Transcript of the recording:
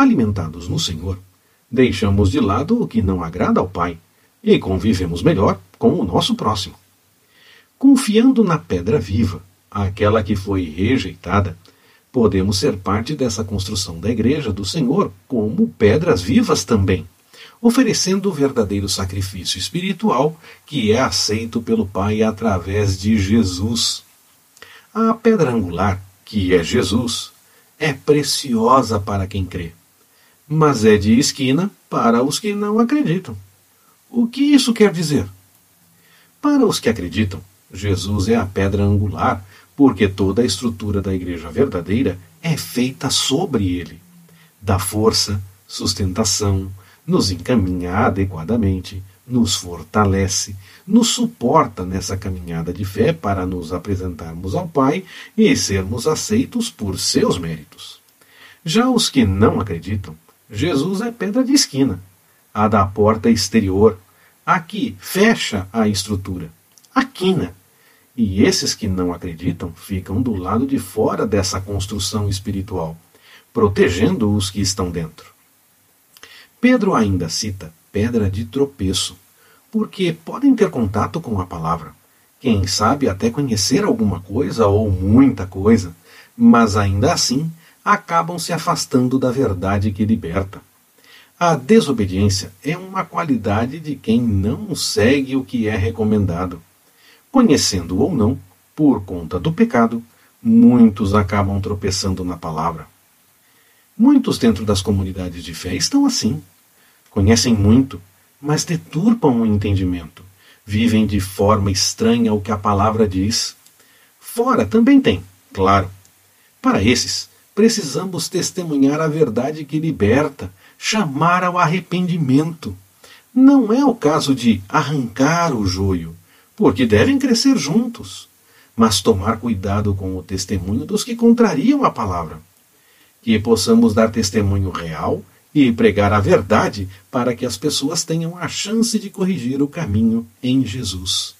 Alimentados no Senhor, deixamos de lado o que não agrada ao Pai e convivemos melhor com o nosso próximo. Confiando na pedra viva, aquela que foi rejeitada, podemos ser parte dessa construção da Igreja do Senhor como pedras vivas também, oferecendo o verdadeiro sacrifício espiritual que é aceito pelo Pai através de Jesus. A pedra angular, que é Jesus, é preciosa para quem crê, mas é de esquina para os que não acreditam. O que isso quer dizer? Para os que acreditam, Jesus é a pedra angular, porque toda a estrutura da igreja verdadeira é feita sobre ele. Dá força, sustentação, nos encaminha adequadamente, nos fortalece, nos suporta nessa caminhada de fé para nos apresentarmos ao Pai e sermos aceitos por seus méritos. Já os que não acreditam, Jesus é pedra de esquina, a da porta exterior, a que fecha a estrutura, a quina. E esses que não acreditam ficam do lado de fora dessa construção espiritual, protegendo os que estão dentro. Pedro ainda cita pedra de tropeço, porque podem ter contato com a palavra, quem sabe até conhecer alguma coisa ou muita coisa, mas ainda assim acabam se afastando da verdade que liberta. A desobediência é uma qualidade de quem não segue o que é recomendado. Conhecendo ou não, por conta do pecado, muitos acabam tropeçando na palavra. Muitos dentro das comunidades de fé estão assim. Conhecem muito, mas deturpam o entendimento. Vivem de forma estranha o que a palavra diz. Fora também tem, claro. Para esses, precisamos testemunhar a verdade que liberta, chamar ao arrependimento. Não é o caso de arrancar o joio, porque devem crescer juntos, mas tomar cuidado com o testemunho dos que contrariam a palavra. Que possamos dar testemunho real e pregar a verdade para que as pessoas tenham a chance de corrigir o caminho em Jesus.